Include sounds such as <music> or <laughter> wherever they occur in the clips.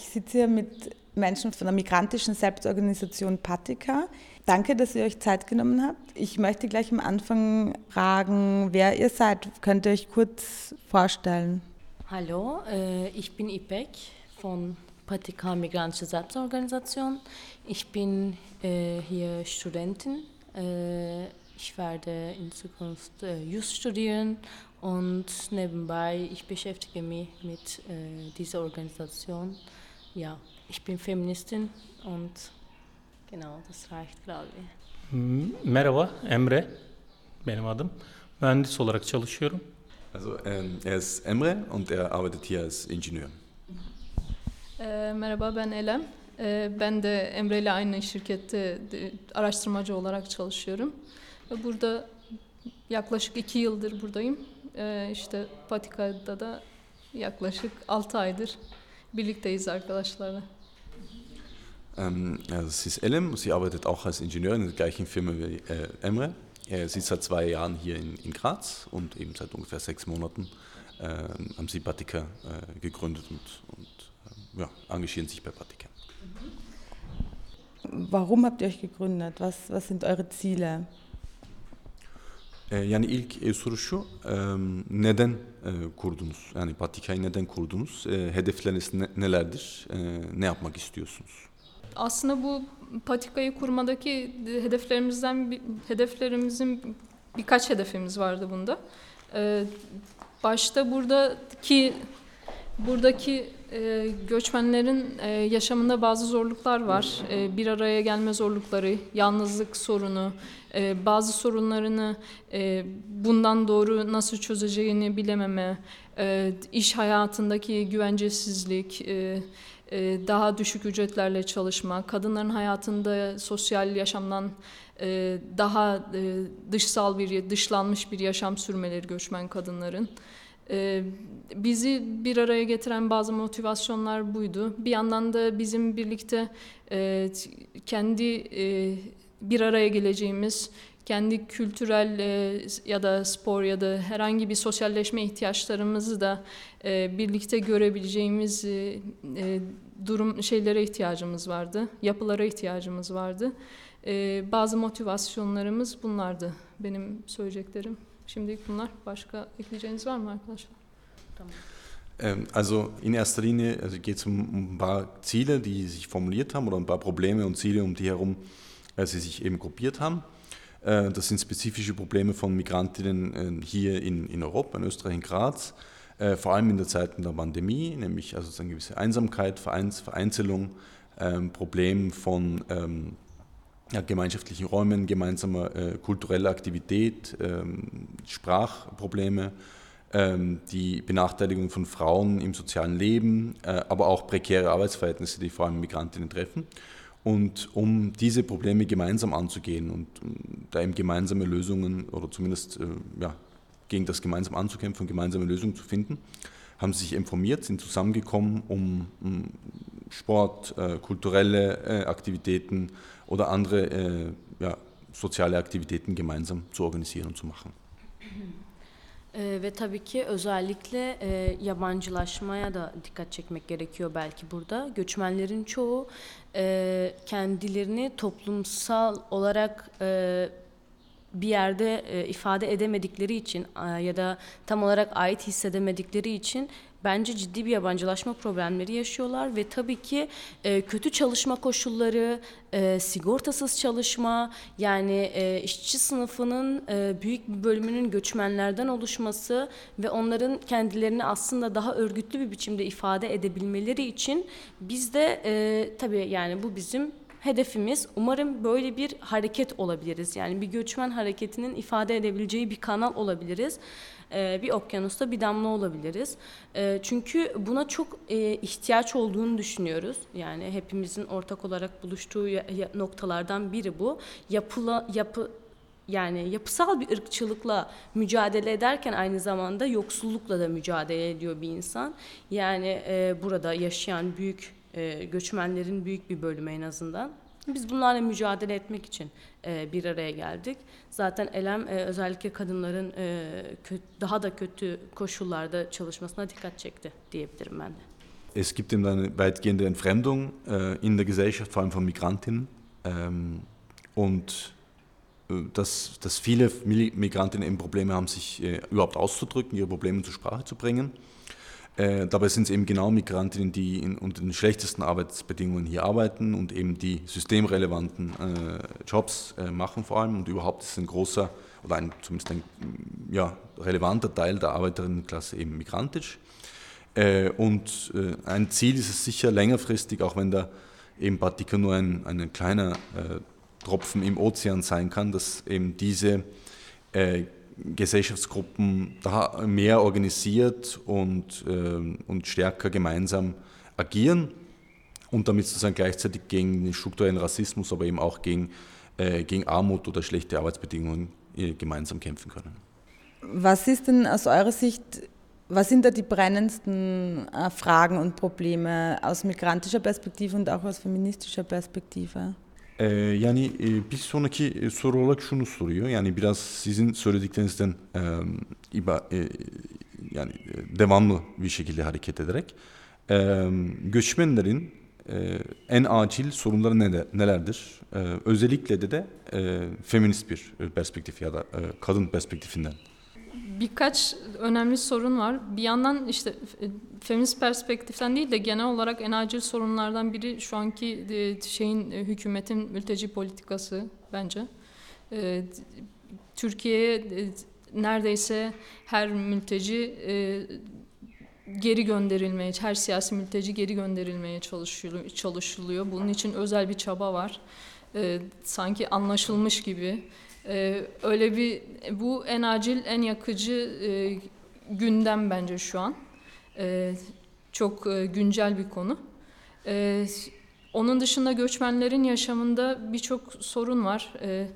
Ich sitze hier mit Menschen von der migrantischen Selbstorganisation Patika. Danke, dass ihr euch Zeit genommen habt. Ich möchte gleich am Anfang fragen, wer ihr seid. Könnt ihr euch kurz vorstellen? Hallo, äh, ich bin Ipek von Patika Migrantische Selbstorganisation. Ich bin äh, hier Studentin. Äh, ich werde in Zukunft Just studieren und nebenbei ich beschäftige mich mit dieser Organisation. Ja, ich bin Feministin und genau, das reicht glaube ich. Merhaba, Emre benim adım. Mühendis olarak çalışıyorum. Also ähm, er ist Emre und er arbeitet hier als Ingenieur. E, merhaba ben Elem. E, ben de Emre ile aynı şirkette de, araştırmacı olarak çalışıyorum. Ve burada yaklaşık iki yıldır buradayım. E, işte Patika'da da yaklaşık altı aydır birlikteyiz arkadaşlarla. Ähm, also sie ist Elem, sie arbeitet auch als Ingenieurin in der gleichen Firma wie äh, Emre. Äh, sie ist seit zwei Jahren hier in, in Graz und eben seit ungefähr sechs Monaten äh, haben sie Patika äh, gegründet und, und ja, engagieren sich bei Patika. Warum habt ihr euch gegründet? Was, was sind eure Ziele? Yani ilk e, soru şu, e, neden e, kurdunuz? Yani Patika'yı neden kurdunuz? Hedefleriniz nelerdir? Ne yapmak istiyorsunuz? Aslında bu patikayı kurmadaki hedeflerimizden hedeflerimizin birkaç hedefimiz vardı bunda. Başta buradaki buradaki göçmenlerin yaşamında bazı zorluklar var. Bir araya gelme zorlukları, yalnızlık sorunu, e, bazı sorunlarını e, bundan doğru nasıl çözeceğini bilememe, e, iş hayatındaki güvencesizlik, e, e, daha düşük ücretlerle çalışma, kadınların hayatında sosyal yaşamdan e, daha e, dışsal bir, dışlanmış bir yaşam sürmeleri göçmen kadınların. Ee, bizi bir araya getiren bazı motivasyonlar buydu. Bir yandan da bizim birlikte e, kendi e, bir araya geleceğimiz, kendi kültürel e, ya da spor ya da herhangi bir sosyalleşme ihtiyaçlarımızı da birlikte görebileceğimiz durum şeylere ihtiyacımız vardı, yapılara ihtiyacımız vardı. Bazı motivasyonlarımız bunlardı benim söyleyeceklerim. Şimdilik bunlar. Başka ekleyeceğiniz var mı arkadaşlar? Tamam. Ähm, also in erster Linie also geht es um ein paar Ziele, die sich formuliert haben oder ein paar Probleme und Ziele, um die herum sie sich eben gruppiert haben. Äh, das sind spezifische Probleme von Migrantinnen äh, hier in, in Europa, in Österreich, in Graz, vor allem in der Zeit der Pandemie, nämlich also eine gewisse Einsamkeit, Vereins, Vereinzelung, ähm, Problem von ähm, ja, gemeinschaftlichen Räumen, gemeinsamer äh, kultureller Aktivität, ähm, Sprachprobleme, ähm, die Benachteiligung von Frauen im sozialen Leben, äh, aber auch prekäre Arbeitsverhältnisse, die vor allem Migrantinnen treffen. Und um diese Probleme gemeinsam anzugehen und da eben gemeinsame Lösungen oder zumindest äh, ja, gegen das gemeinsam anzukämpfen gemeinsame Lösungen zu finden, haben sie sich informiert, sind zusammengekommen, um, Sport, äh, kulturelle äh, Aktivitäten, oder andere äh, ja, soziale Aktivitäten gemeinsam zu organisieren und zu machen. Ee, ve tabii ki özellikle e, yabancılaşmaya da dikkat çekmek gerekiyor belki burada. Göçmenlerin çoğu e, kendilerini toplumsal olarak e, bir yerde e, ifade edemedikleri için e, ya da tam olarak ait hissedemedikleri için bence ciddi bir yabancılaşma problemleri yaşıyorlar ve tabii ki e, kötü çalışma koşulları, e, sigortasız çalışma yani e, işçi sınıfının e, büyük bir bölümünün göçmenlerden oluşması ve onların kendilerini aslında daha örgütlü bir biçimde ifade edebilmeleri için biz de e, tabii yani bu bizim hedefimiz umarım böyle bir hareket olabiliriz. Yani bir göçmen hareketinin ifade edebileceği bir kanal olabiliriz. Ee, bir okyanusta bir damla olabiliriz. Ee, çünkü buna çok e, ihtiyaç olduğunu düşünüyoruz. Yani hepimizin ortak olarak buluştuğu noktalardan biri bu. Yapıla, yapı, yani yapısal bir ırkçılıkla mücadele ederken aynı zamanda yoksullukla da mücadele ediyor bir insan. Yani e, burada yaşayan büyük e, göçmenlerin büyük bir bölümü en azından. Biz bunlarla mücadele etmek için e, bir araya geldik. Zaten Elem e, özellikle kadınların e, kötü, daha da kötü koşullarda çalışmasına dikkat çekti diyebilirim ben de. es gibt eben eine weitgehende Entfremdung äh, in der Gesellschaft, vor allem von Migrantinnen. Ähm, und äh, dass, dass viele Migrantinnen eben Probleme haben, sich äh, überhaupt auszudrücken, ihre Probleme zur Sprache zu bringen. Äh, dabei sind es eben genau Migrantinnen, die in, unter den schlechtesten Arbeitsbedingungen hier arbeiten und eben die systemrelevanten äh, Jobs äh, machen vor allem. Und überhaupt ist ein großer oder ein, zumindest ein ja, relevanter Teil der Arbeiterinnenklasse eben migrantisch. Äh, und äh, ein Ziel ist es sicher längerfristig, auch wenn da eben Batika nur ein, ein kleiner Tropfen im Ozean sein kann, dass eben diese Gesellschaftsgruppen da mehr organisiert und, äh, und stärker gemeinsam agieren und damit sozusagen gleichzeitig gegen den strukturellen Rassismus, aber eben auch gegen, äh, gegen Armut oder schlechte Arbeitsbedingungen äh, gemeinsam kämpfen können. Was ist denn aus eurer Sicht, was sind da die brennendsten äh, Fragen und Probleme aus migrantischer Perspektive und auch aus feministischer Perspektive? Ee, yani e, bir sonraki e, soru olarak şunu soruyor. Yani biraz sizin söylediklerinizden e, iba, e, yani e, devamlı bir şekilde hareket ederek e, göçmenlerin e, en acil sorunları ne, nelerdir? E, özellikle de de e, feminist bir perspektif ya da e, kadın perspektifinden. Birkaç önemli sorun var. Bir yandan işte e, feminist perspektiften değil de genel olarak en acil sorunlardan biri şu anki e, şeyin e, hükümetin mülteci politikası bence. Türkiye'ye neredeyse her mülteci geri gönderilmeye, her siyasi mülteci geri gönderilmeye çalışılıyor. Bunun için özel bir çaba var. Sanki anlaşılmış gibi ee, öyle bir bu en acil, en yakıcı e, gündem bence şu an. Ee, çok e, güncel bir konu. Ee, onun dışında göçmenlerin yaşamında birçok sorun var. Ee,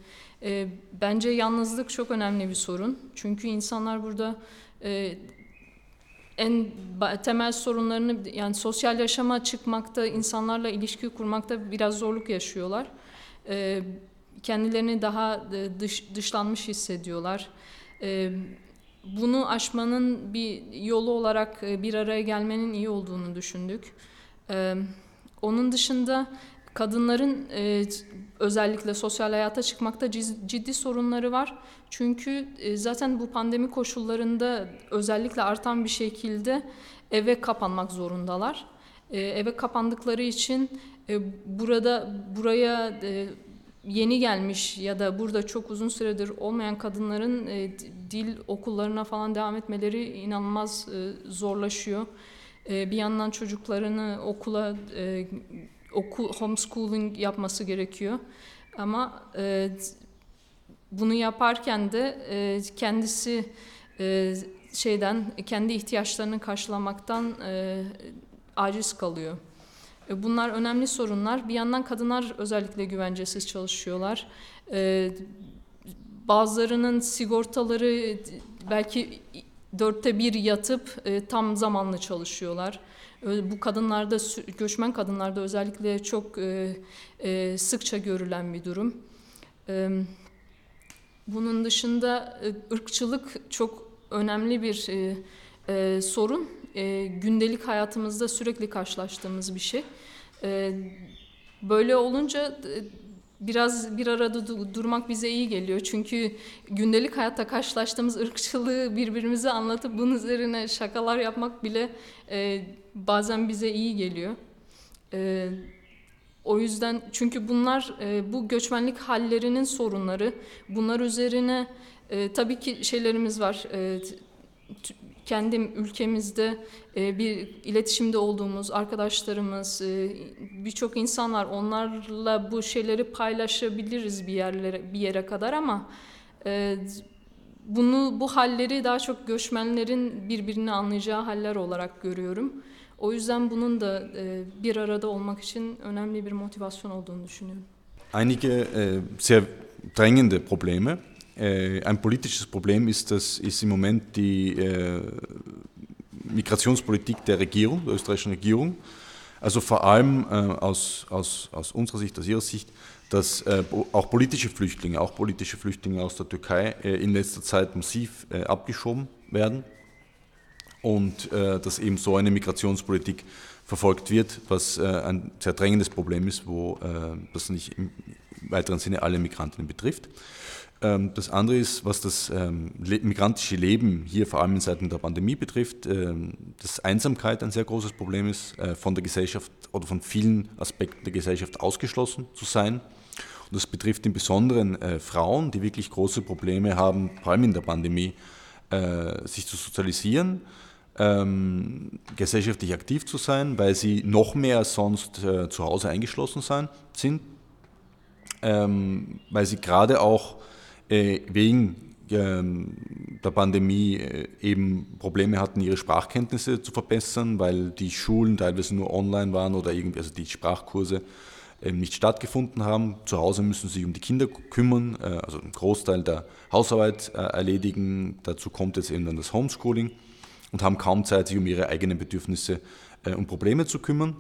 e, bence yalnızlık çok önemli bir sorun. Çünkü insanlar burada e, en temel sorunlarını yani sosyal yaşama çıkmakta, insanlarla ilişki kurmakta biraz zorluk yaşıyorlar. Ee, kendilerini daha e, dış, dışlanmış hissediyorlar. E, bunu aşmanın bir yolu olarak e, bir araya gelmenin iyi olduğunu düşündük. Onun dışında kadınların özellikle sosyal hayata çıkmakta ciddi sorunları var. Çünkü zaten bu pandemi koşullarında özellikle artan bir şekilde eve kapanmak zorundalar. Eve kapandıkları için burada buraya yeni gelmiş ya da burada çok uzun süredir olmayan kadınların e, dil okullarına falan devam etmeleri inanılmaz e, zorlaşıyor. E, bir yandan çocuklarını okula e, okul homeschooling yapması gerekiyor. Ama e, bunu yaparken de e, kendisi e, şeyden kendi ihtiyaçlarını karşılamaktan e, aciz kalıyor. E, bunlar önemli sorunlar. Bir yandan kadınlar özellikle güvencesiz çalışıyorlar. E, bazılarının sigortaları belki dörtte bir yatıp e, tam zamanlı çalışıyorlar. Bu kadınlarda, göçmen kadınlarda özellikle çok sıkça görülen bir durum. Bunun dışında ırkçılık çok önemli bir sorun e, gündelik hayatımızda sürekli karşılaştığımız bir şey. E, böyle olunca e, biraz bir arada durmak bize iyi geliyor. Çünkü gündelik hayatta karşılaştığımız ırkçılığı birbirimize anlatıp bunun üzerine şakalar yapmak bile e, bazen bize iyi geliyor. E, o yüzden çünkü bunlar e, bu göçmenlik hallerinin sorunları. Bunlar üzerine e, tabii ki şeylerimiz var. E, kendi ülkemizde e, bir iletişimde olduğumuz arkadaşlarımız, e, birçok insan var. Onlarla bu şeyleri paylaşabiliriz bir yerlere bir yere kadar ama e, bunu bu halleri daha çok göçmenlerin birbirini anlayacağı haller olarak görüyorum. O yüzden bunun da bir arada olmak için önemli bir motivasyon olduğunu düşünüyorum. Einige sehr drängende Probleme ein politisches Problem ist, das ist im Moment die äh, Migrationspolitik der Regierung, der österreichischen Regierung. Also vor allem äh, aus, aus, aus unserer Sicht, aus Ihrer Sicht, dass äh, auch politische Flüchtlinge, auch politische Flüchtlinge aus der Türkei äh, in letzter Zeit massiv äh, abgeschoben werden. und äh, dass eben so eine Migrationspolitik verfolgt wird, was äh, ein sehr drängendes Problem ist, wo äh, das nicht im weiteren Sinne alle Migrantinnen betrifft. Ähm, das andere ist, was das ähm, migrantische Leben hier vor allem in Zeiten der Pandemie betrifft, ähm, dass Einsamkeit ein sehr großes Problem ist, äh, von der Gesellschaft oder von vielen Aspekten der Gesellschaft ausgeschlossen zu sein. Und das betrifft im Besonderen äh, Frauen, die wirklich große Probleme haben, vor allem in der Pandemie, äh, sich zu sozialisieren gesellschaftlich aktiv zu sein, weil sie noch mehr als sonst zu Hause eingeschlossen sein, sind, weil sie gerade auch äh, wegen ähm, der Pandemie äh, eben Probleme hatten, ihre Sprachkenntnisse zu verbessern, weil die Schulen teilweise nur online waren oder irgendwie, also die Sprachkurse ähm, nicht stattgefunden haben. Zu Hause müssen sie sich um die Kinder kümmern, äh, also einen Großteil der Hausarbeit äh, erledigen. Dazu kommt jetzt eben dann das Homeschooling und haben kaum Zeit, sich um ihre eigenen Bedürfnisse und Probleme zu kümmern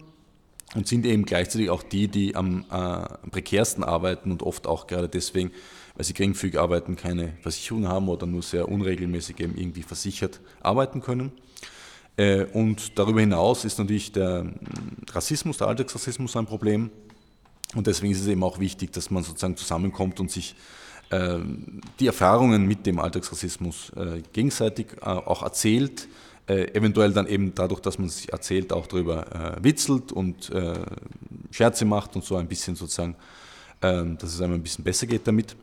und sind eben gleichzeitig auch die, die am prekärsten arbeiten und oft auch gerade deswegen, weil sie geringfügig arbeiten, keine Versicherung haben oder nur sehr unregelmäßig eben irgendwie versichert arbeiten können. Äh, und darüber hinaus ist natürlich der hm, Rassismus, der Alltagsrassismus ein Problem. Und deswegen ist es eben auch wichtig, dass man sozusagen zusammenkommt und sich ähm, die Erfahrungen mit dem Alltagsrassismus äh, gegenseitig äh, auch erzählt, äh, eventuell dann eben dadurch, dass man sich erzählt, auch darüber witzelt und Scherze macht und so ein bisschen sozusagen, ähm, dass es einem ein bisschen besser geht damit.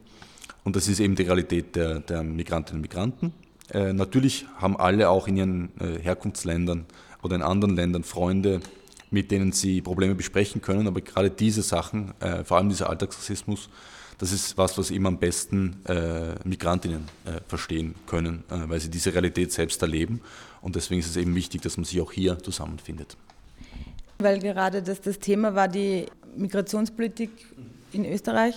Und das ist eben die Realität der, der Migrantinnen und Migranten. natürlich haben alle auch in ihren Herkunftsländern oder in anderen Ländern Freunde, mit denen sie Probleme besprechen können, aber gerade diese Sachen, vor allem dieser Alltagsrassismus, das ist was, was eben am besten äh, Migrantinnen äh, verstehen können, äh, weil sie diese Realität selbst erleben. Und deswegen ist es eben wichtig, dass man sich auch hier zusammenfindet. Weil gerade das das Thema war, die Migrationspolitik in Österreich.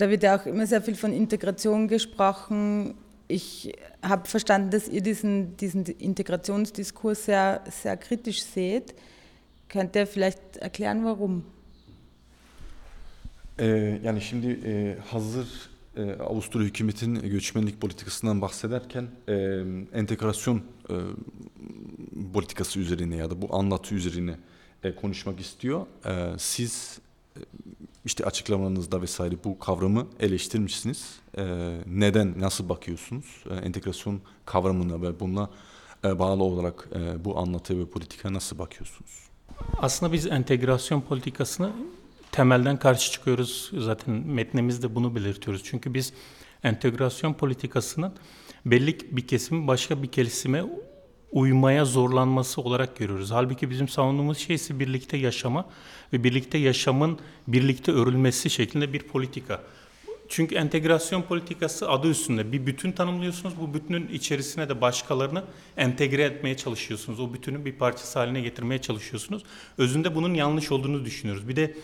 Da wird ja auch immer sehr viel von Integration gesprochen. Ich habe verstanden, dass ihr diesen, diesen Integrationsdiskurs sehr, sehr kritisch seht. Könnt ihr vielleicht erklären, warum? Ee, yani şimdi e, hazır e, Avusturya hükümetin göçmenlik politikasından bahsederken e, entegrasyon e, politikası üzerine ya da bu anlatı üzerine e, konuşmak istiyor. E, siz e, işte açıklamalarınızda vesaire bu kavramı eleştirmişsiniz. E, neden, nasıl bakıyorsunuz? E, entegrasyon kavramına ve buna e, bağlı olarak e, bu anlatı ve politika nasıl bakıyorsunuz? Aslında biz entegrasyon politikasını temelden karşı çıkıyoruz. Zaten metnemizde bunu belirtiyoruz. Çünkü biz entegrasyon politikasının belli bir kesimin başka bir kesime uymaya zorlanması olarak görüyoruz. Halbuki bizim savunduğumuz şey ise birlikte yaşama ve birlikte yaşamın birlikte örülmesi şeklinde bir politika. Çünkü entegrasyon politikası adı üstünde bir bütün tanımlıyorsunuz. Bu bütünün içerisine de başkalarını entegre etmeye çalışıyorsunuz. O bütünün bir parçası haline getirmeye çalışıyorsunuz. Özünde bunun yanlış olduğunu düşünüyoruz. Bir de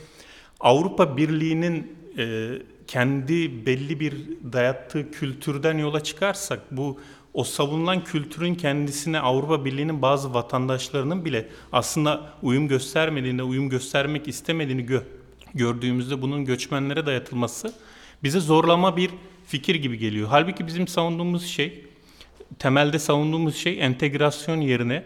Avrupa Birliği'nin e, kendi belli bir dayattığı kültürden yola çıkarsak bu o savunulan kültürün kendisine Avrupa Birliği'nin bazı vatandaşlarının bile aslında uyum göstermediğinde, uyum göstermek istemediğini gö gördüğümüzde bunun göçmenlere dayatılması bize zorlama bir fikir gibi geliyor. Halbuki bizim savunduğumuz şey, temelde savunduğumuz şey entegrasyon yerine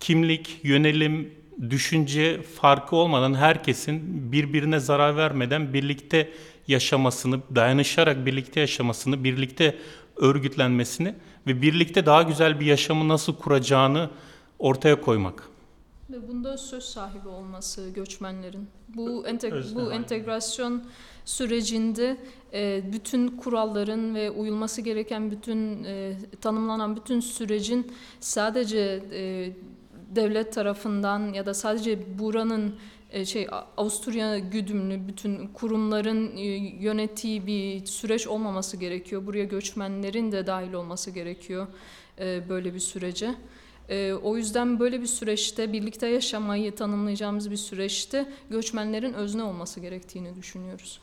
kimlik, yönelim, düşünce farkı olmadan herkesin birbirine zarar vermeden birlikte yaşamasını, dayanışarak birlikte yaşamasını, birlikte örgütlenmesini ve birlikte daha güzel bir yaşamı nasıl kuracağını ortaya koymak. Ve bunda söz sahibi olması göçmenlerin. Bu, enteg bu entegrasyon sürecinde e, bütün kuralların ve uyulması gereken bütün e, tanımlanan bütün sürecin sadece e, devlet tarafından ya da sadece buranın şey Avusturya güdümlü bütün kurumların e, yönettiği bir süreç olmaması gerekiyor. Buraya göçmenlerin de dahil olması gerekiyor e, böyle bir sürece. O yüzden böyle bir süreçte birlikte yaşamayı tanımlayacağımız bir süreçte göçmenlerin özne olması gerektiğini düşünüyoruz.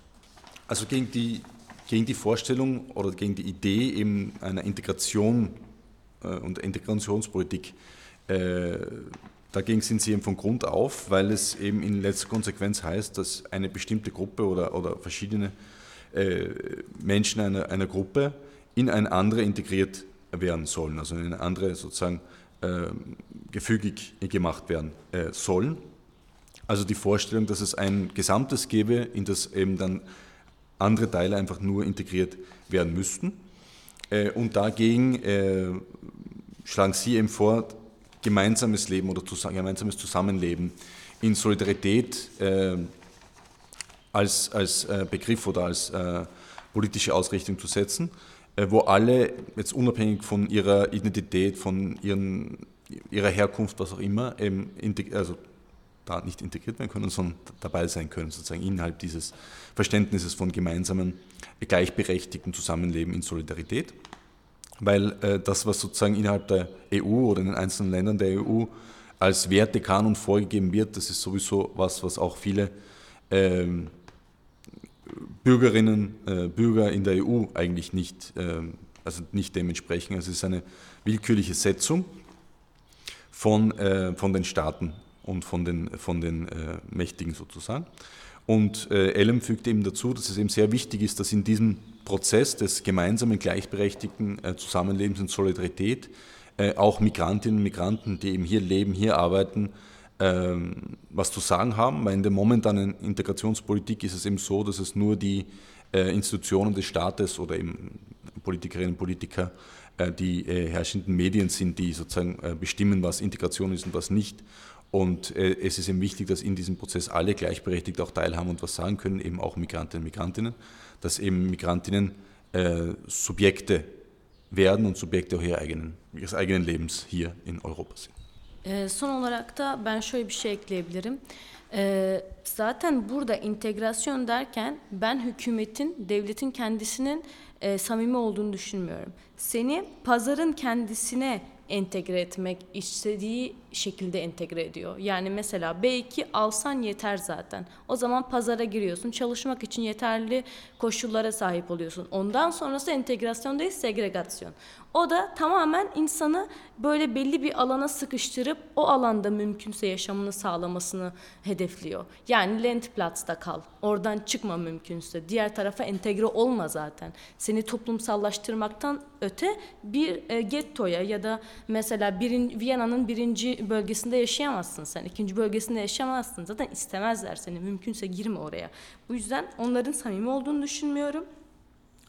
Also gegen die gegen die Vorstellung oder gegen die Idee eben einer Integration und Integrationspolitik Äh, dagegen sind sie eben von Grund auf, weil es eben in letzter Konsequenz heißt, dass eine bestimmte Gruppe oder, oder verschiedene äh, Menschen einer, einer Gruppe in eine andere integriert werden sollen, also in eine andere sozusagen äh, gefügig gemacht werden äh, sollen. Also die Vorstellung, dass es ein Gesamtes gäbe, in das eben dann andere Teile einfach nur integriert werden müssten. Äh, und dagegen äh, schlagen Sie eben vor, gemeinsames Leben oder gemeinsames Zusammenleben in Solidarität äh, als, als Begriff oder als politische Ausrichtung zu setzen, wo alle jetzt unabhängig von ihrer Identität, von ihren, ihrer Herkunft, was auch immer, also da nicht integriert werden können, sondern dabei sein können, sozusagen innerhalb dieses Verständnisses von gemeinsamen, gleichberechtigten Zusammenleben in Solidarität. Weil äh, das, was sozusagen innerhalb der EU oder in den einzelnen Ländern der EU als Wertekanon vorgegeben wird, das ist sowieso was, was auch viele ähm, Bürgerinnen, äh, Bürger in der EU eigentlich nicht, äh, also nicht dementsprechend. Also es ist eine willkürliche Setzung von, äh, von den Staaten und von den, von den äh, Mächtigen sozusagen. Und äh, Ellem fügt eben dazu, dass es eben sehr wichtig ist, dass in diesem Prozess des gemeinsamen, gleichberechtigten äh, Zusammenlebens und Solidarität äh, auch Migrantinnen und Migranten, die eben hier leben, hier arbeiten, ähm, was zu sagen haben, weil in der momentanen Integrationspolitik ist es eben so, dass es nur die äh, Institutionen des Staates oder eben Politikerinnen und Politiker, äh, die äh, herrschenden Medien sind, die sozusagen bestimmen, was Integration ist und was nicht. Und äh, es ist eben wichtig, dass in diesem Prozess alle gleichberechtigt auch teilhaben und was sagen können, eben auch Migrantinnen und Migrantinnen, dass eben Migrantinnen äh, Subjekte werden und Subjekte auch ihrer eigenen, ihres eigenen Lebens hier in Europa sind. Son olarak da ben şöyle bir şey ekleyebilirim. Ee, zaten burada integrasyon derken ben hükümetin, devletin kendisinin e, samimi olduğunu düşünmüyorum. Seni pazarın kendisine entegre etmek istediği şekilde entegre ediyor. Yani mesela B2 alsan yeter zaten. O zaman pazara giriyorsun. Çalışmak için yeterli koşullara sahip oluyorsun. Ondan sonrası entegrasyon değil segregasyon. O da tamamen insanı böyle belli bir alana sıkıştırıp o alanda mümkünse yaşamını sağlamasını hedefliyor. Yani Landplatz'ta kal. Oradan çıkma mümkünse. Diğer tarafa entegre olma zaten. Seni toplumsallaştırmaktan öte bir e, gettoya ya da mesela birin, Viyana'nın birinci bölgesinde yaşayamazsın sen. ikinci bölgesinde yaşayamazsın. Zaten istemezler seni. Mümkünse girme oraya. Bu yüzden onların samimi olduğunu düşünmüyorum.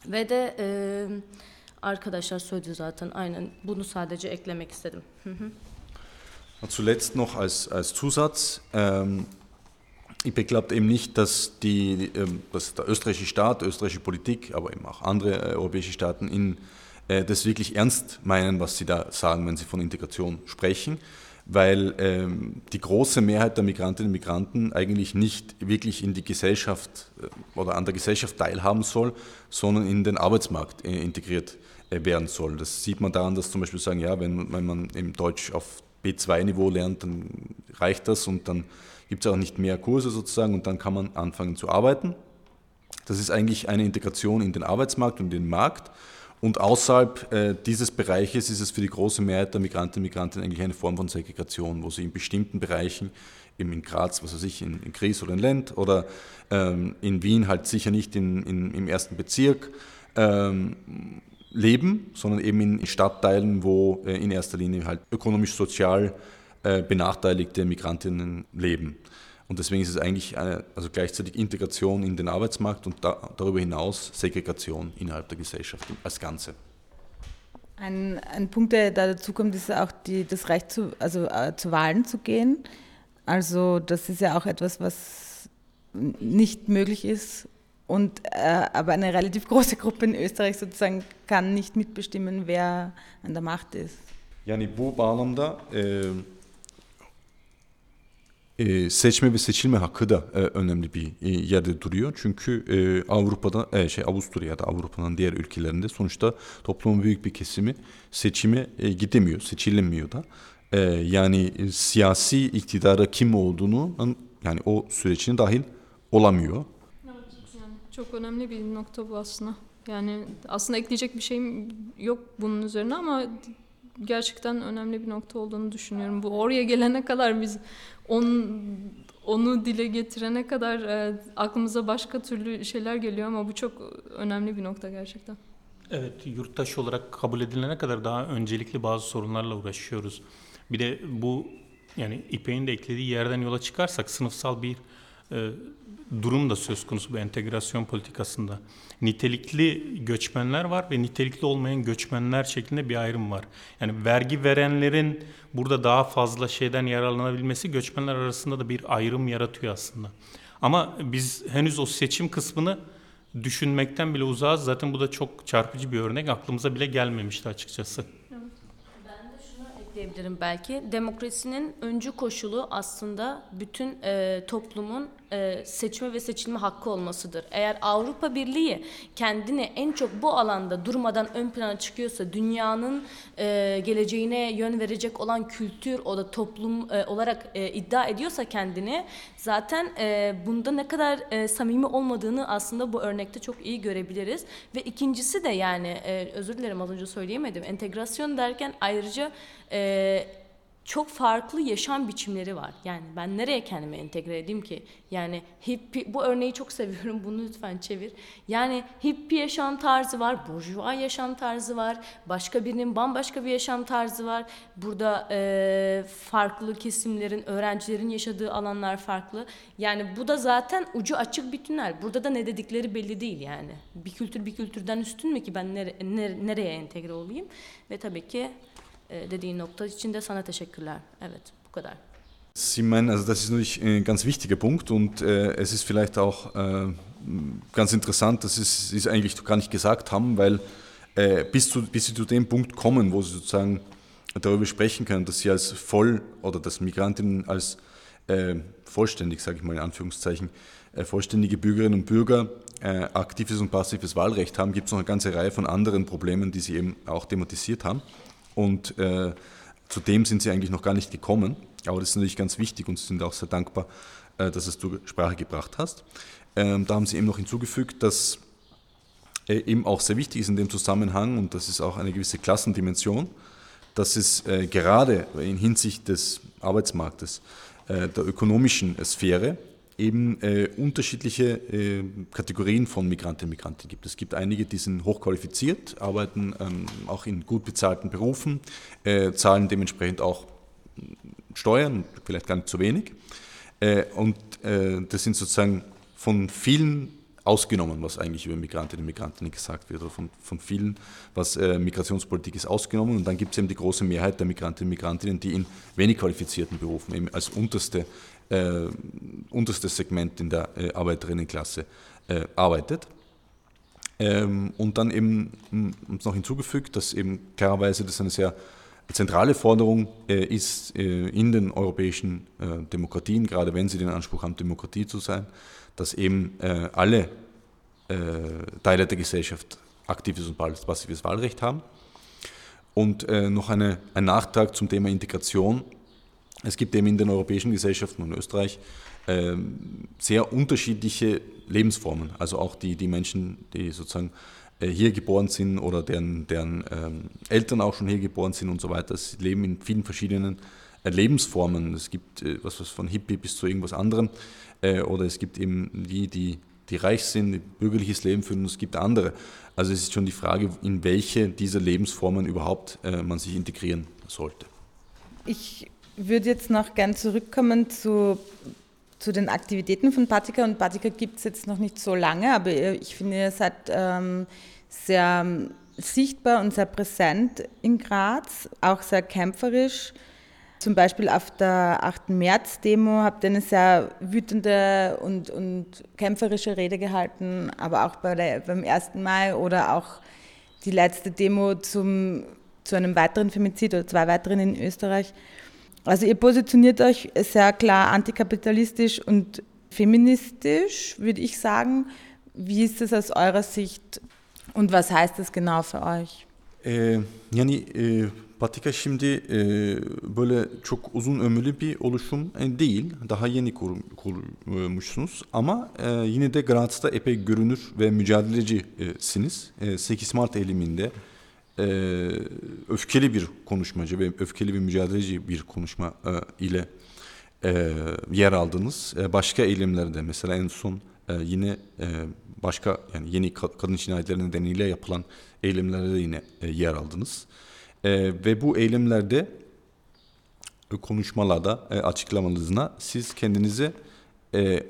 Ve de e, arkadaşlar söyledi zaten aynen bunu sadece eklemek istedim. Zuletzt noch als, als Zusatz, ähm, IPEC glaubt eben nicht, dass, die, ähm, dass der österreichische Staat, österreichische Politik, aber eben auch andere äh, europäische Staaten in, äh, das wirklich ernst meinen, was sie da sagen, wenn sie von Integration sprechen weil ähm, die große Mehrheit der Migrantinnen und Migranten eigentlich nicht wirklich in die Gesellschaft äh, oder an der Gesellschaft teilhaben soll, sondern in den Arbeitsmarkt äh, integriert äh, werden soll. Das sieht man daran, dass zum Beispiel sagen, ja, wenn, wenn man im Deutsch auf B2-Niveau lernt, dann reicht das und dann gibt es auch nicht mehr Kurse sozusagen und dann kann man anfangen zu arbeiten. Das ist eigentlich eine Integration in den Arbeitsmarkt und den Markt und außerhalb äh, dieses Bereiches ist es für die große Mehrheit der Migrantinnen und Migranten eigentlich eine Form von Segregation, wo sie in bestimmten Bereichen, eben in Graz, was weiß ich, in, in Gries oder in Lent oder ähm, in Wien halt sicher nicht in, in, im ersten Bezirk ähm, leben, sondern eben in Stadtteilen, wo äh, in erster Linie halt ökonomisch-sozial äh, benachteiligte Migrantinnen leben. Und deswegen ist es eigentlich eine, also gleichzeitig Integration in den Arbeitsmarkt und da, darüber hinaus Segregation innerhalb der Gesellschaft als Ganze. Ein, ein Punkt, der da dazu kommt, ist auch die, das Recht zu, also, äh, zu Wahlen zu gehen. Also das ist ja auch etwas, was nicht möglich ist. Und, äh, aber eine relativ große Gruppe in Österreich sozusagen kann nicht mitbestimmen, wer an der Macht ist. Yani bu bağlamda e, e, seçme ve seçilme hakkı da e, önemli bir e, yerde duruyor. Çünkü e, Avrupa'da, şey Avusturya'da, Avrupa'nın diğer ülkelerinde sonuçta toplumun büyük bir kesimi seçime gidemiyor, seçilemiyor da. Yani siyasi iktidara kim olduğunu yani o sürecine dahil olamıyor. Yani çok önemli bir nokta bu aslında. Yani aslında ekleyecek bir şeyim yok bunun üzerine ama gerçekten önemli bir nokta olduğunu düşünüyorum. Bu oraya gelene kadar biz on, onu dile getirene kadar e, aklımıza başka türlü şeyler geliyor ama bu çok önemli bir nokta gerçekten. Evet, yurttaş olarak kabul edilene kadar daha öncelikli bazı sorunlarla uğraşıyoruz. Bir de bu yani İpek'in de eklediği yerden yola çıkarsak sınıfsal bir durum da söz konusu bu entegrasyon politikasında. Nitelikli göçmenler var ve nitelikli olmayan göçmenler şeklinde bir ayrım var. Yani vergi verenlerin burada daha fazla şeyden yararlanabilmesi göçmenler arasında da bir ayrım yaratıyor aslında. Ama biz henüz o seçim kısmını düşünmekten bile uzağız. Zaten bu da çok çarpıcı bir örnek. Aklımıza bile gelmemişti açıkçası ekleyebilirim belki. Demokrasinin öncü koşulu aslında bütün e, toplumun e, seçme ve seçilme hakkı olmasıdır. Eğer Avrupa Birliği kendini en çok bu alanda durmadan ön plana çıkıyorsa, dünyanın e, geleceğine yön verecek olan kültür o da toplum e, olarak iddia ediyorsa kendini, zaten bunda ne kadar samimi olmadığını aslında bu örnekte çok iyi görebiliriz. Ve ikincisi de yani özür dilerim az önce söyleyemedim. Entegrasyon derken ayrıca e, çok farklı yaşam biçimleri var. Yani ben nereye kendimi entegre edeyim ki? Yani hippie, bu örneği çok <laughs> seviyorum. Bunu lütfen çevir. Yani hippie yaşam tarzı var, burjuva yaşam tarzı var, başka birinin bambaşka bir yaşam tarzı var. Burada e, farklı kesimlerin, öğrencilerin yaşadığı alanlar farklı. Yani bu da zaten ucu açık bir tünel. Burada da ne dedikleri belli değil yani. Bir kültür bir kültürden üstün mü ki ben nere, nere, nereye entegre olayım? Ve tabii ki dediğin nokta için de sana teşekkürler. Evet, bu kadar. Sie meinen, also das ist natürlich ein ganz wichtiger Punkt und äh, es ist vielleicht auch äh, ganz interessant, dass Sie es eigentlich gar nicht gesagt haben, weil äh, bis, zu, bis Sie zu dem Punkt kommen, wo Sie sozusagen darüber sprechen können, dass Sie als voll oder dass Migrantinnen als äh, vollständig, sage ich mal in Anführungszeichen, äh, vollständige Bürgerinnen und Bürger aktives und passives Wahlrecht haben, gibt es noch eine ganze Reihe von anderen Problemen, die Sie eben auch thematisiert haben. Und äh, zu dem sind sie eigentlich noch gar nicht gekommen. Aber das ist natürlich ganz wichtig und sie sind auch sehr dankbar, äh, dass es du Sprache gebracht hast. Ähm, da haben sie eben noch hinzugefügt, dass äh, eben auch sehr wichtig ist in dem Zusammenhang, und das ist auch eine gewisse Klassendimension, dass es äh, gerade in Hinsicht des Arbeitsmarktes, äh, der ökonomischen Sphäre, eben äh, unterschiedliche äh, Kategorien von Migrantinnen und Migranten gibt. Es gibt einige, die sind hochqualifiziert, arbeiten ähm, auch in gut bezahlten Berufen, äh, zahlen dementsprechend auch Steuern, vielleicht gar nicht zu wenig. Äh, und äh, das sind sozusagen von vielen ausgenommen, was eigentlich über Migrantinnen und Migranten gesagt wird, oder von, von vielen, was äh, Migrationspolitik ist, ausgenommen. Und dann gibt es eben die große Mehrheit der Migrantinnen und Migrantinnen, die in wenig qualifizierten Berufen eben als unterste äh, unterstes Segment in der äh, Arbeiterinnenklasse äh, arbeitet. Ähm, und dann eben noch hinzugefügt, dass eben klarerweise das eine sehr zentrale Forderung äh, ist äh, in den europäischen äh, Demokratien, gerade wenn sie den Anspruch haben, Demokratie zu sein, dass eben alle Teile der Gesellschaft aktives und passives Wahlrecht haben. Und noch eine, ein Nachtrag zum Thema Integration es gibt eben in den europäischen Gesellschaften und Österreich ähm, sehr unterschiedliche Lebensformen. Also auch die, die Menschen, die sozusagen äh, hier geboren sind oder deren, deren ähm, Eltern auch schon hier geboren sind und so weiter. Sie leben in vielen verschiedenen äh, Lebensformen. Es gibt äh, was, was von Hippie bis zu irgendwas anderem. oder es gibt eben die, die, die reich sind, die bürgerliches Leben führen und es gibt andere. Also es ist schon die Frage, in welche dieser Lebensformen überhaupt man sich integrieren sollte. Ich würde jetzt noch gern zurückkommen zu, zu den Aktivitäten von Patika. Und Patika gibt es jetzt noch nicht so lange, aber ich finde, ihr seid ähm, sehr sichtbar und sehr präsent in Graz, auch sehr kämpferisch. Zum Beispiel auf der 8. März-Demo habt ihr eine sehr wütende und, und kämpferische Rede gehalten, aber auch bei der, beim 1. Mai oder auch die letzte Demo zum, zu einem weiteren Femizid oder zwei weiteren in Österreich. Also ihr positioniert euch sehr klar antikapitalistisch und feministisch, würde ich sagen. Wie ist das aus eurer Sicht und was heißt das genau für euch? Ee, yani e, Patika şimdi e, böyle çok uzun ömürlü bir oluşum e, değil. Daha yeni kur, kurmuşsunuz ama e, yine de Graz'da epey görünür ve mücadelecisiniz. E, 8 Mart eyleminde e, öfkeli bir konuşmacı ve öfkeli bir mücadeleci bir konuşma e, ile e, yer aldınız. E, başka eylemlerde mesela en son e, yine e, başka yani yeni kadın cinayetleri nedeniyle yapılan eylemlerde de yine e, yer aldınız. E, ve bu eylemlerde e, konuşmalarda e, açıklamalarınızda siz kendinizi e,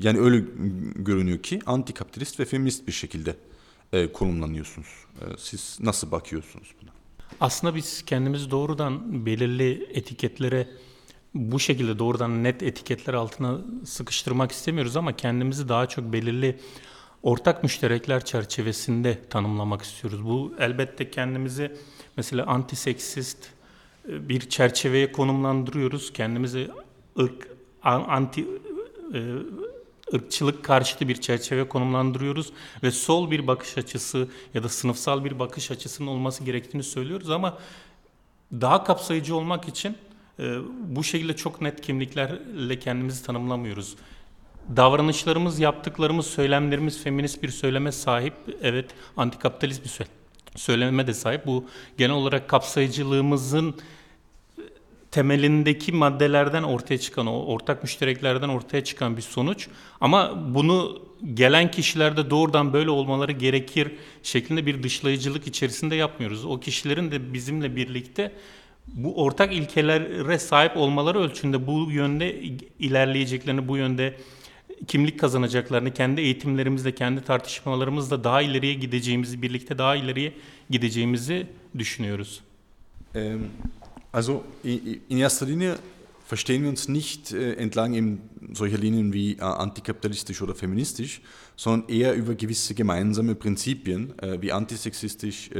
yani öyle görünüyor ki antikapitalist ve feminist bir şekilde e, konumlanıyorsunuz. E, siz nasıl bakıyorsunuz buna? Aslında biz kendimizi doğrudan belirli etiketlere bu şekilde doğrudan net etiketler altına sıkıştırmak istemiyoruz ama kendimizi daha çok belirli ortak müşterekler çerçevesinde tanımlamak istiyoruz. Bu elbette kendimizi mesela antiseksist e, bir çerçeveye konumlandırıyoruz. Kendimizi ırk, anti e, ırkçılık karşıtı bir çerçeve konumlandırıyoruz ve sol bir bakış açısı ya da sınıfsal bir bakış açısının olması gerektiğini söylüyoruz ama daha kapsayıcı olmak için e, bu şekilde çok net kimliklerle kendimizi tanımlamıyoruz. Davranışlarımız, yaptıklarımız, söylemlerimiz feminist bir söyleme sahip. Evet, antikapitalist bir söyleme de sahip. Bu genel olarak kapsayıcılığımızın temelindeki maddelerden ortaya çıkan, o ortak müştereklerden ortaya çıkan bir sonuç. Ama bunu gelen kişilerde doğrudan böyle olmaları gerekir şeklinde bir dışlayıcılık içerisinde yapmıyoruz. O kişilerin de bizimle birlikte bu ortak ilkelere sahip olmaları ölçünde bu yönde ilerleyeceklerini, bu yönde kimlik kazanacaklarını, kendi eğitimlerimizde, kendi tartışmalarımızda daha ileriye gideceğimizi, birlikte daha ileriye gideceğimizi düşünüyoruz. Ähm, also in erster Linie verstehen wir uns nicht äh, entlang eben solcher Linien wie äh, antikapitalistisch oder feministisch, sondern eher über gewisse gemeinsame Prinzipien äh, wie antisexistisch,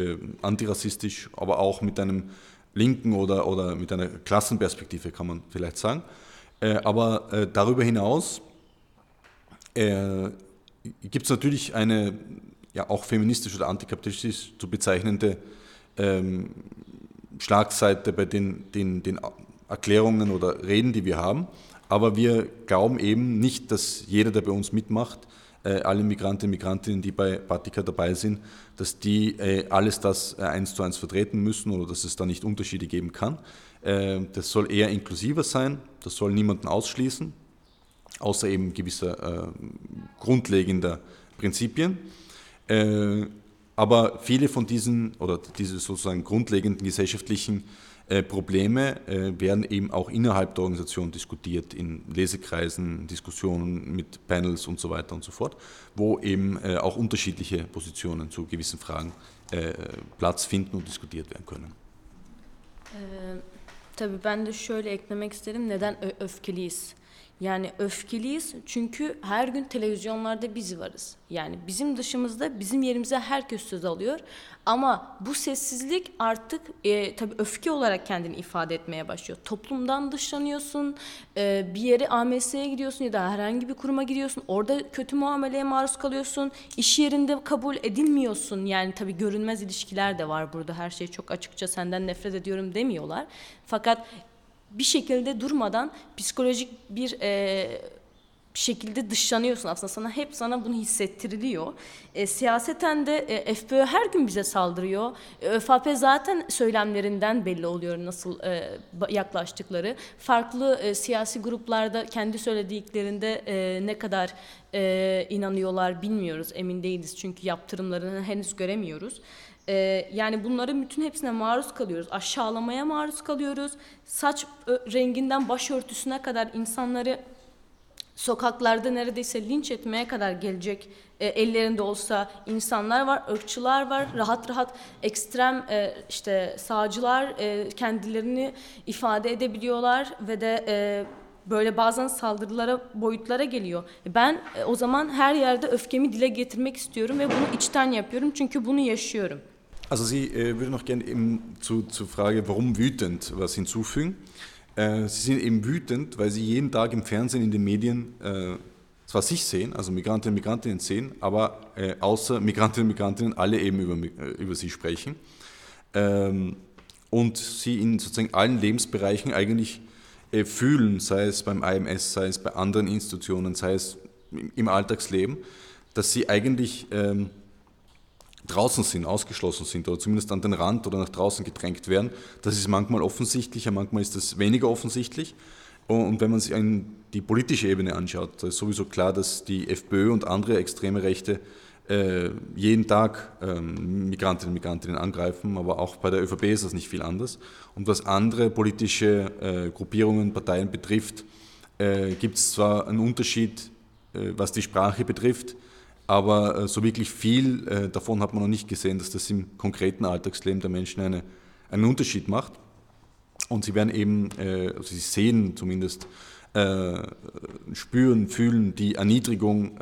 antirassistisch, aber auch mit einem linken oder, oder mit einer Klassenperspektive, kann man vielleicht sagen. Aber darüber hinaus gibt es natürlich eine ja auch feministisch oder antikapitalistisch zu bezeichnende ähm, Schlagseite bei den, den, den Erklärungen oder Reden, die wir haben. Aber wir glauben eben nicht, dass jeder, der bei uns mitmacht, äh, alle Migrantinnen und Migrantinnen, die bei Batika dabei sind, dass die äh, alles das äh, eins zu eins vertreten müssen oder dass es da nicht Unterschiede geben kann. Das soll eher inklusiver sein, das soll niemanden ausschließen, außer eben gewisser grundlegender Prinzipien. Aber viele von diesen oder diese sozusagen grundlegenden gesellschaftlichen äh, Probleme äh, werden eben auch innerhalb der Organisation diskutiert, in Lesekreisen, Diskussionen mit Panels und so weiter und so fort, wo eben äh, auch unterschiedliche Positionen zu gewissen Fragen Platz finden und diskutiert werden können. Tabii ben de şöyle eklemek isterim. Neden öfkeliyiz? Yani öfkeliyiz çünkü her gün televizyonlarda biz varız. Yani bizim dışımızda bizim yerimize herkes söz alıyor. Ama bu sessizlik artık e, tabii öfke olarak kendini ifade etmeye başlıyor. Toplumdan dışlanıyorsun, e, bir yere AMS'ye gidiyorsun ya da herhangi bir kuruma gidiyorsun. Orada kötü muameleye maruz kalıyorsun. İş yerinde kabul edilmiyorsun. Yani tabii görünmez ilişkiler de var burada. Her şey çok açıkça senden nefret ediyorum demiyorlar. Fakat bir şekilde durmadan psikolojik bir e, şekilde dışlanıyorsun aslında sana hep sana bunu hissettiriliyor. E, siyaseten de e, FPÖ her gün bize saldırıyor. E, ÖFAP zaten söylemlerinden belli oluyor nasıl e, yaklaştıkları. Farklı e, siyasi gruplarda kendi söylediklerinde e, ne kadar e, inanıyorlar bilmiyoruz emin değiliz çünkü yaptırımlarını henüz göremiyoruz. Ee, yani bunların bütün hepsine maruz kalıyoruz. Aşağılamaya maruz kalıyoruz. Saç renginden başörtüsüne kadar insanları sokaklarda neredeyse linç etmeye kadar gelecek e, ellerinde olsa insanlar var, ırkçılar var, rahat rahat ekstrem e, işte sağcılar e, kendilerini ifade edebiliyorlar ve de e, böyle bazen saldırılara, boyutlara geliyor. Ben e, o zaman her yerde öfkemi dile getirmek istiyorum ve bunu içten yapıyorum çünkü bunu yaşıyorum. Also Sie äh, würde noch gerne eben zu, zur Frage, warum wütend, was hinzufügen. Äh, Sie sind eben wütend, weil Sie jeden Tag im Fernsehen, in den Medien äh, zwar sich sehen, also Migrantinnen und Migrantinnen sehen, aber äh, außer Migrantinnen und Migrantinnen alle eben über, äh, über Sie sprechen. Ähm, und Sie in sozusagen allen Lebensbereichen eigentlich äh, fühlen, sei es beim IMS, sei es bei anderen Institutionen, sei es im Alltagsleben, dass Sie eigentlich... Ähm, draußen sind, ausgeschlossen sind oder zumindest an den Rand oder nach draußen gedrängt werden. Das ist manchmal offensichtlicher, manchmal ist das weniger offensichtlich. Und wenn man sich die politische Ebene anschaut, ist sowieso klar, dass die FPÖ und andere extreme Rechte äh, jeden Tag ähm, Migrantinnen und Migrantinnen angreifen, aber auch bei der ÖVP ist das nicht viel anders. Und was andere politische äh, Gruppierungen, Parteien betrifft, äh, gibt es zwar einen Unterschied, was die Sprache betrifft, aber äh, so wirklich viel äh, davon hat man noch nicht gesehen, dass das im konkreten Alltagsleben der Menschen eine, einen Unterschied macht. Und sie werden eben, also sie sehen zumindest, spüren, fühlen die Erniedrigung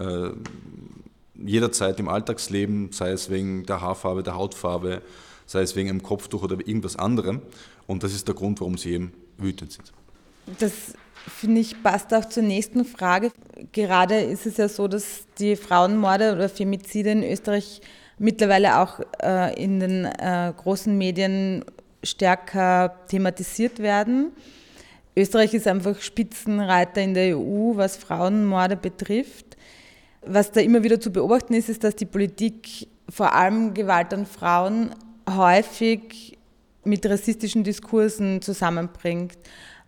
jederzeit im Alltagsleben, sei es wegen der Haarfarbe, der Hautfarbe, sei es wegen einem Kopftuch oder irgendwas anderem. Und das ist der Grund, warum sie eben wütend sind. Das finde ich passt auch zur nächsten Frage. Gerade ist es ja so, dass die Frauenmorde oder Femizide in Österreich mittlerweile auch äh, in den äh, großen Medien stärker thematisiert werden. Österreich ist einfach Spitzenreiter in der EU, was Frauenmorde betrifft. Was da immer wieder zu beobachten ist, ist, dass die Politik vor allem Gewalt an Frauen häufig mit rassistischen Diskursen zusammenbringt.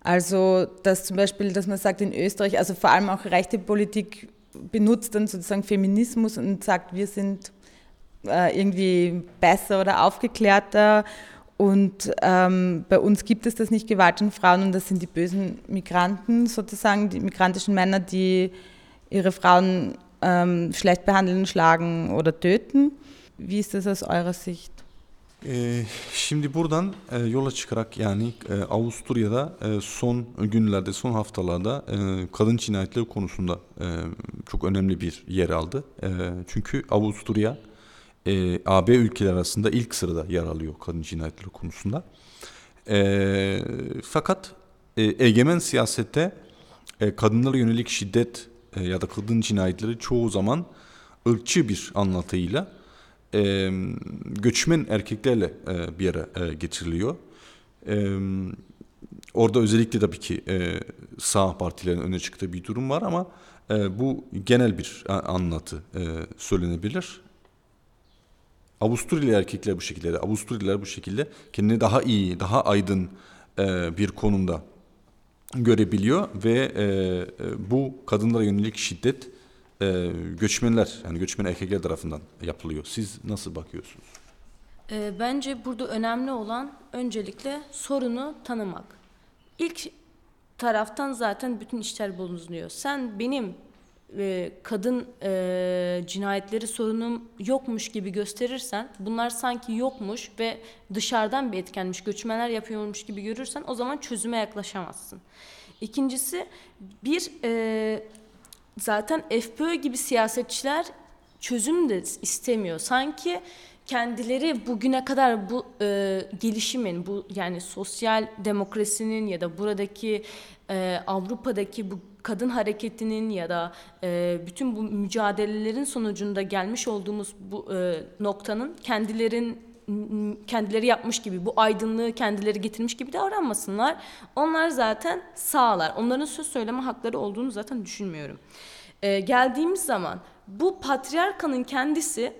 Also, dass zum Beispiel, dass man sagt in Österreich, also vor allem auch rechte Politik benutzt dann sozusagen Feminismus und sagt, wir sind äh, irgendwie besser oder aufgeklärter und ähm, bei uns gibt es das nicht Gewalt an Frauen und das sind die bösen Migranten sozusagen, die migrantischen Männer, die ihre Frauen ähm, schlecht behandeln, schlagen oder töten. Wie ist das aus eurer Sicht? Ee, şimdi buradan e, yola çıkarak yani e, Avusturya'da e, son günlerde, son haftalarda kadın cinayetleri konusunda çok önemli bir yer aldı. Çünkü Avusturya AB ülkeler arasında ilk sırada yer alıyor kadın cinayetleri konusunda. Fakat egemen siyasette kadınlara yönelik şiddet ya da kadın cinayetleri çoğu zaman ırkçı bir anlatıyla e, göçmen erkeklerle e, bir yere e, getiriliyor. E, orada özellikle tabii ki e, sağ partilerin öne çıktığı bir durum var ama e, bu genel bir anlatı e, söylenebilir. Avusturyalı erkekler bu şekilde, Avusturyalılar bu şekilde kendini daha iyi, daha aydın e, bir konumda görebiliyor ve e, e, bu kadınlara yönelik şiddet e, göçmenler yani göçmen erkekler tarafından yapılıyor. Siz nasıl bakıyorsunuz? E, bence burada önemli olan öncelikle sorunu tanımak. İlk taraftan zaten bütün işler bulunuyor. Sen benim e, kadın e, cinayetleri sorunum yokmuş gibi gösterirsen, bunlar sanki yokmuş ve dışarıdan bir etkenmiş, göçmenler yapıyormuş gibi görürsen o zaman çözüme yaklaşamazsın. İkincisi bir e, zaten FPÖ gibi siyasetçiler çözüm de istemiyor. Sanki kendileri bugüne kadar bu e, gelişimin, bu yani sosyal demokrasinin ya da buradaki e, Avrupa'daki bu kadın hareketinin ya da e, bütün bu mücadelelerin sonucunda gelmiş olduğumuz bu e, noktanın kendilerin kendileri yapmış gibi bu aydınlığı kendileri getirmiş gibi davranmasınlar. Onlar zaten sağlar. Onların söz söyleme hakları olduğunu zaten düşünmüyorum. Ee, geldiğimiz zaman bu patriarkanın kendisi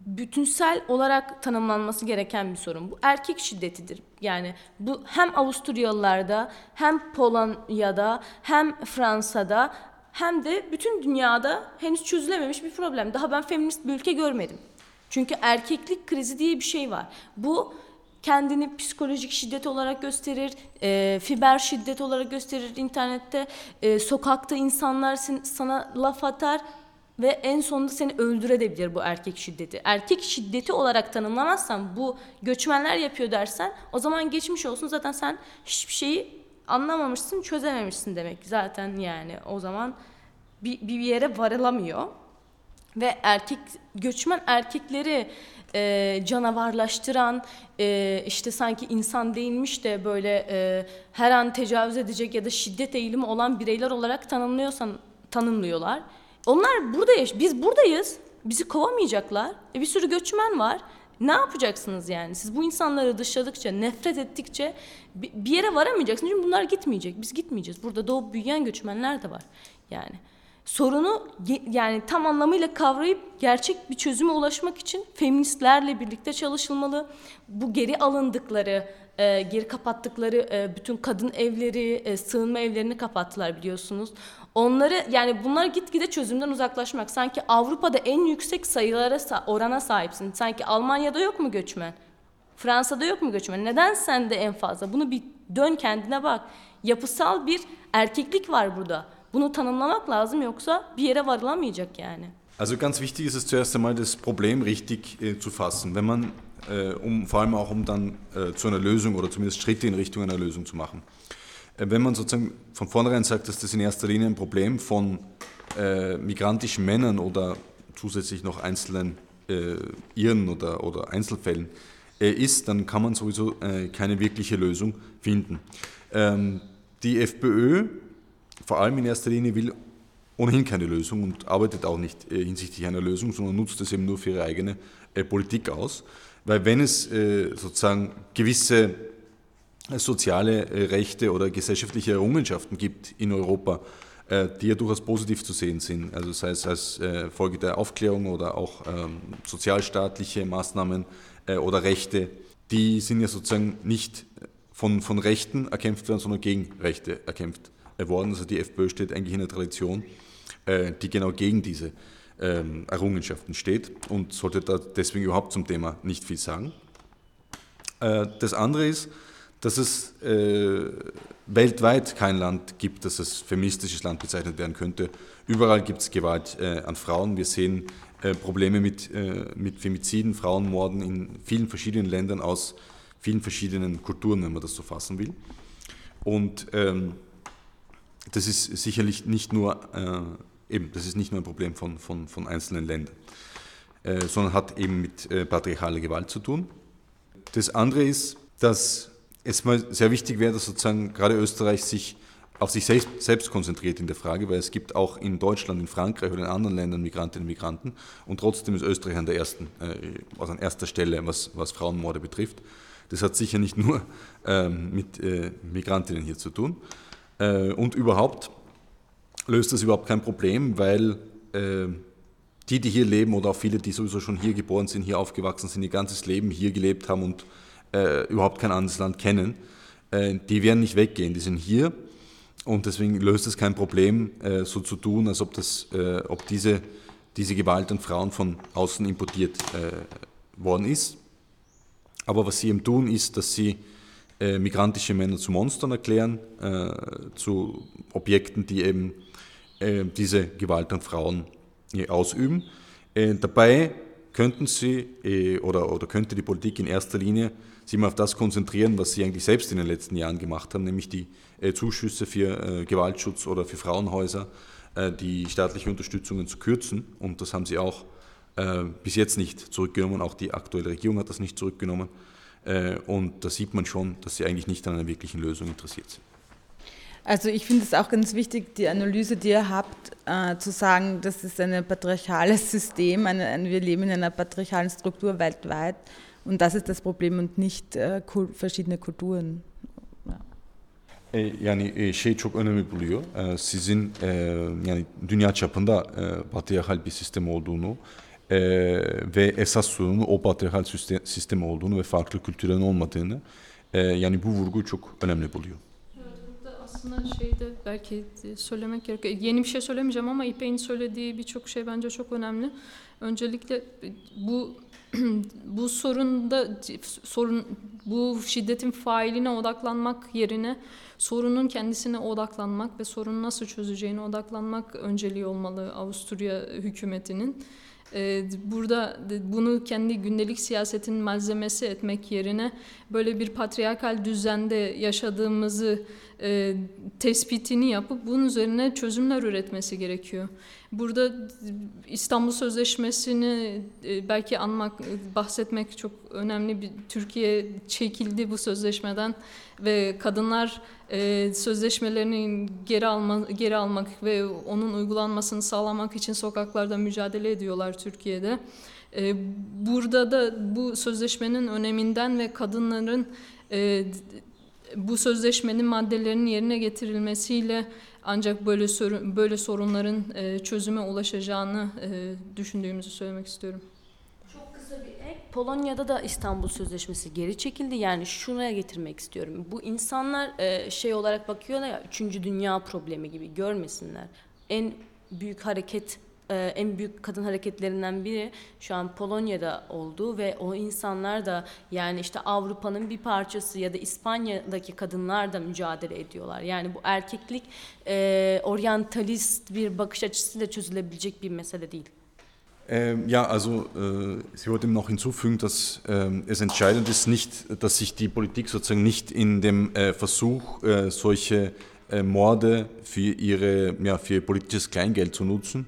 bütünsel olarak tanımlanması gereken bir sorun. Bu erkek şiddetidir. Yani bu hem Avusturyalılarda hem Polonya'da hem Fransa'da hem de bütün dünyada henüz çözülememiş bir problem. Daha ben feminist bir ülke görmedim. Çünkü erkeklik krizi diye bir şey var. Bu kendini psikolojik şiddet olarak gösterir, e, fiber şiddet olarak gösterir internette, e, sokakta insanlar sana laf atar ve en sonunda seni öldürebilir bu erkek şiddeti. Erkek şiddeti olarak tanımlamazsan bu göçmenler yapıyor dersen o zaman geçmiş olsun zaten sen hiçbir şeyi anlamamışsın, çözememişsin demek zaten yani o zaman bir, bir yere varılamıyor ve erkek göçmen erkekleri e, canavarlaştıran e, işte sanki insan değilmiş de böyle e, her an tecavüz edecek ya da şiddet eğilimi olan bireyler olarak tanımlıyorsan tanımlıyorlar. Onlar burada yaş biz buradayız. Bizi kovamayacaklar. E, bir sürü göçmen var. Ne yapacaksınız yani? Siz bu insanları dışladıkça, nefret ettikçe bir yere varamayacaksınız. Çünkü bunlar gitmeyecek. Biz gitmeyeceğiz. Burada doğup büyüyen göçmenler de var. Yani sorunu yani tam anlamıyla kavrayıp gerçek bir çözüme ulaşmak için feministlerle birlikte çalışılmalı. Bu geri alındıkları, e, geri kapattıkları e, bütün kadın evleri, e, sığınma evlerini kapattılar biliyorsunuz. Onları yani bunlar gitgide çözümden uzaklaşmak. Sanki Avrupa'da en yüksek sayılara orana sahipsin. Sanki Almanya'da yok mu göçmen? Fransa'da yok mu göçmen? Neden sende en fazla? Bunu bir dön kendine bak. Yapısal bir erkeklik var burada. Bunu tanımlamak lazım yoksa bir yere varılamayacak yani. Also ganz wichtig ist es zuerst einmal das Problem richtig äh, zu fassen, wenn man äh, um vor allem auch um dann äh, zu einer Lösung oder zumindest Schritte in Richtung einer Lösung zu machen. Äh, wenn man sozusagen von vornherein sagt, dass das in erster Linie ein Problem von äh, migrantischen Männern oder zusätzlich noch einzelnen äh, Irren oder, oder Einzelfällen ist, dann kann man sowieso keine wirkliche Lösung finden. Ähm, die FPÖ vor allem in erster Linie will ohnehin keine Lösung und arbeitet auch nicht äh, hinsichtlich einer Lösung, sondern nutzt es eben nur für ihre eigene äh, Politik aus. Weil wenn es äh, sozusagen gewisse soziale Rechte oder gesellschaftliche Errungenschaften gibt in Europa, die ja durchaus positiv zu sehen sind, also sei es als Folge der Aufklärung oder auch ähm, sozialstaatliche Maßnahmen oder Rechte, die sind ja sozusagen nicht von, von Rechten erkämpft werden, sondern gegen Rechte erkämpft werden worden. Also die FPÖ steht eigentlich in der Tradition, äh, die genau gegen diese ähm, Errungenschaften steht und sollte da deswegen überhaupt zum Thema nicht viel sagen. Äh, das andere ist, dass es äh, weltweit kein Land gibt, das als feministisches Land bezeichnet werden könnte. Überall gibt es Gewalt an Frauen. Wir sehen Probleme mit, mit Femiziden, Frauenmorden in vielen verschiedenen Ländern aus vielen verschiedenen Kulturen, wenn man das so fassen will. Und ähm, das ist sicherlich nicht nur, äh, eben, das ist nicht nur ein Problem von, von, von einzelnen Ländern, äh, sondern hat eben mit äh, patriarchaler Gewalt zu tun. Das andere ist, dass es mal sehr wichtig wäre, dass sozusagen gerade Österreich sich auf sich selbst, selbst, konzentriert in der Frage, weil es gibt auch in Deutschland, in Frankreich oder in anderen Ländern Migrantinnen und Migranten und trotzdem ist Österreich an der ersten, äh, also an erster Stelle, was, was Frauenmorde betrifft. Das hat sicher nicht nur ähm, mit äh, Migrantinnen hier zu tun. Äh, und überhaupt löst das überhaupt kein Problem, weil äh, die, die hier leben oder auch viele, die sowieso schon hier geboren sind, hier aufgewachsen sind, ihr ganzes Leben hier gelebt haben und äh, überhaupt kein anderes Land kennen, äh, die werden nicht weggehen, die sind hier und deswegen löst es kein Problem, äh, so zu tun, als ob, das, äh, ob diese, diese Gewalt an Frauen von außen importiert worden ist. Aber was sie eben tun, ist, dass sie äh, migrantische Männer zu Monstern erklären, äh, zu Objekten, die eben äh, diese Gewalt an Frauen äh, ausüben. Äh, dabei könnten sie äh, oder, oder könnte die Politik in erster Linie sich mal auf das konzentrieren, was sie eigentlich selbst in den letzten Jahren gemacht haben, nämlich die Zuschüsse für Gewaltschutz oder für Frauenhäuser, die staatliche Unterstützungen zu kürzen. Und das haben sie auch bis jetzt nicht zurückgenommen. Auch die aktuelle Regierung hat das nicht zurückgenommen. Äh, und da sieht man schon, dass sie eigentlich nicht an einer wirklichen Lösung interessiert sind. Also ich finde es auch ganz wichtig, die Analyse, die ihr habt, äh, zu sagen, das ist ein patriarchales <laughs> System, eine, ein, wir leben in einer patriarchalen Struktur weltweit und das ist das Problem und nicht äh, verschiedene Kulturen. Yani şey çok önemli buluyor. Sizin yani dünya çapında patriarkal bir sistem olduğunu e, ve esas sorunu o patriarkal sistem olduğunu ve farklı kültürlerin olmadığını e, yani bu vurgu çok önemli buluyor. Aslında şeyde belki söylemek gerekiyor. Yeni bir şey söylemeyeceğim ama İpek'in söylediği birçok şey bence çok önemli. Öncelikle bu <clears throat> bu sorunda sorun bu şiddetin failine odaklanmak yerine sorunun kendisine odaklanmak ve sorunu nasıl çözeceğine odaklanmak önceliği olmalı Avusturya hükümetinin. Ee, burada bunu kendi gündelik siyasetin malzemesi etmek yerine böyle bir patriarkal düzende yaşadığımızı e, tespitini yapıp bunun üzerine çözümler üretmesi gerekiyor. Burada İstanbul Sözleşmesi'ni e, belki anmak, bahsetmek çok önemli. Bir, Türkiye çekildi bu sözleşmeden ve kadınlar e, sözleşmelerini geri alma, geri almak ve onun uygulanmasını sağlamak için sokaklarda mücadele ediyorlar Türkiye'de. E, burada da bu sözleşmenin öneminden ve kadınların e, bu sözleşmenin maddelerinin yerine getirilmesiyle ancak böyle sorun, böyle sorunların e, çözüme ulaşacağını e, düşündüğümüzü söylemek istiyorum. Çok kısa bir ek. Polonya'da da İstanbul Sözleşmesi geri çekildi. Yani şuraya getirmek istiyorum. Bu insanlar e, şey olarak bakıyorlar ya, üçüncü dünya problemi gibi görmesinler. En büyük hareket e, en büyük kadın hareketlerinden biri şu an Polonya'da oldu ve o insanlar da yani işte Avrupa'nın bir parçası ya da İspanya'daki kadınlar da mücadele ediyorlar. Yani bu erkeklik e, oryantalist bir bakış açısıyla çözülebilecek bir mesele değil. Ähm, ja, also äh, Sie wollten noch hinzufügen, dass äh, es entscheidend ist, nicht, dass sich die Politik sozusagen nicht in dem äh, Versuch, äh, solche äh, Morde für, ihre, ja, für politisches Kleingeld zu nutzen,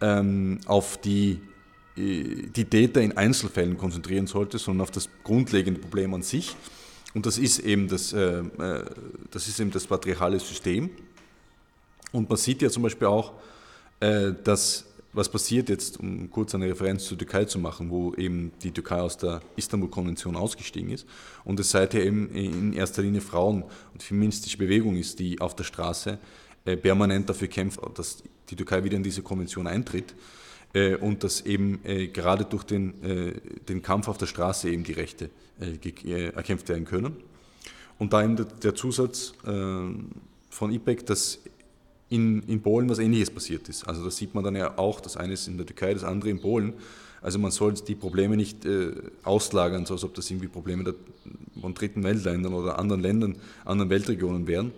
ähm, auf die, äh, die Täter in Einzelfällen konzentrieren sollte, sondern auf das grundlegende Problem an sich. Und das ist eben das, äh, äh, das, ist eben das patriarchale System. Und man sieht ja zum Beispiel auch, äh, dass was passiert jetzt, um kurz eine Referenz zur Türkei zu machen, wo eben die Türkei aus der Istanbul-Konvention ausgestiegen ist und es seither eben in erster Linie Frauen und feministische Bewegung ist, die auf der Straße permanent dafür kämpft, dass die Türkei wieder in diese Konvention eintritt äh, und dass eben äh, gerade durch den, den Kampf auf der Straße eben die Rechte erkämpft werden können. Und da eben der Zusatz von IPEC, dass in, in Polen was Ähnliches passiert ist. Also das sieht man dann ja auch, das eine ist in der Türkei, das andere in Polen. Also man soll die Probleme nicht äh, auslagern, so als ob das irgendwie Probleme der, von dritten Weltländern oder anderen Ländern, anderen Weltregionen wären,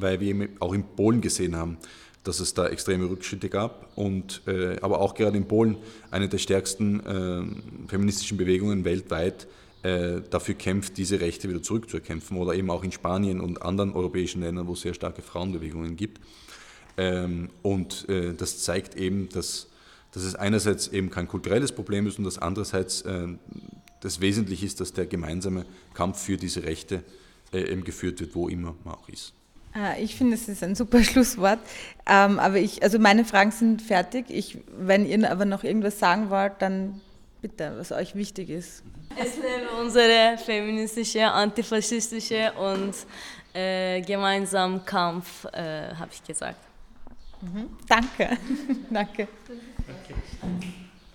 weil wir eben auch in Polen gesehen haben, dass es da extreme Rückschritte gab und äh, aber auch gerade in Polen eine der stärksten äh, feministischen Bewegungen weltweit äh, dafür kämpft, diese Rechte wieder zurückzuerkämpfen oder eben auch in Spanien und anderen europäischen Ländern, wo es sehr starke Frauenbewegungen gibt. Ähm, und äh, das zeigt eben, dass, dass es einerseits eben kein kulturelles Problem ist und dass andererseits äh, das wesentlich ist, dass der gemeinsame Kampf für diese Rechte eben geführt wird, wo immer man auch ist. Ah, ich finde, es ist ein super <laughs> Schlusswort. Ähm, aber ich, also meine Fragen sind fertig. Ich, wenn ihr aber noch irgendwas sagen wollt, dann bitte, was euch wichtig ist. Es lebe unsere feministische, antifaschistische und äh, gemeinsamen Kampf, äh, habe ich gesagt. Mhm. Danke. <laughs> Danke. Danke.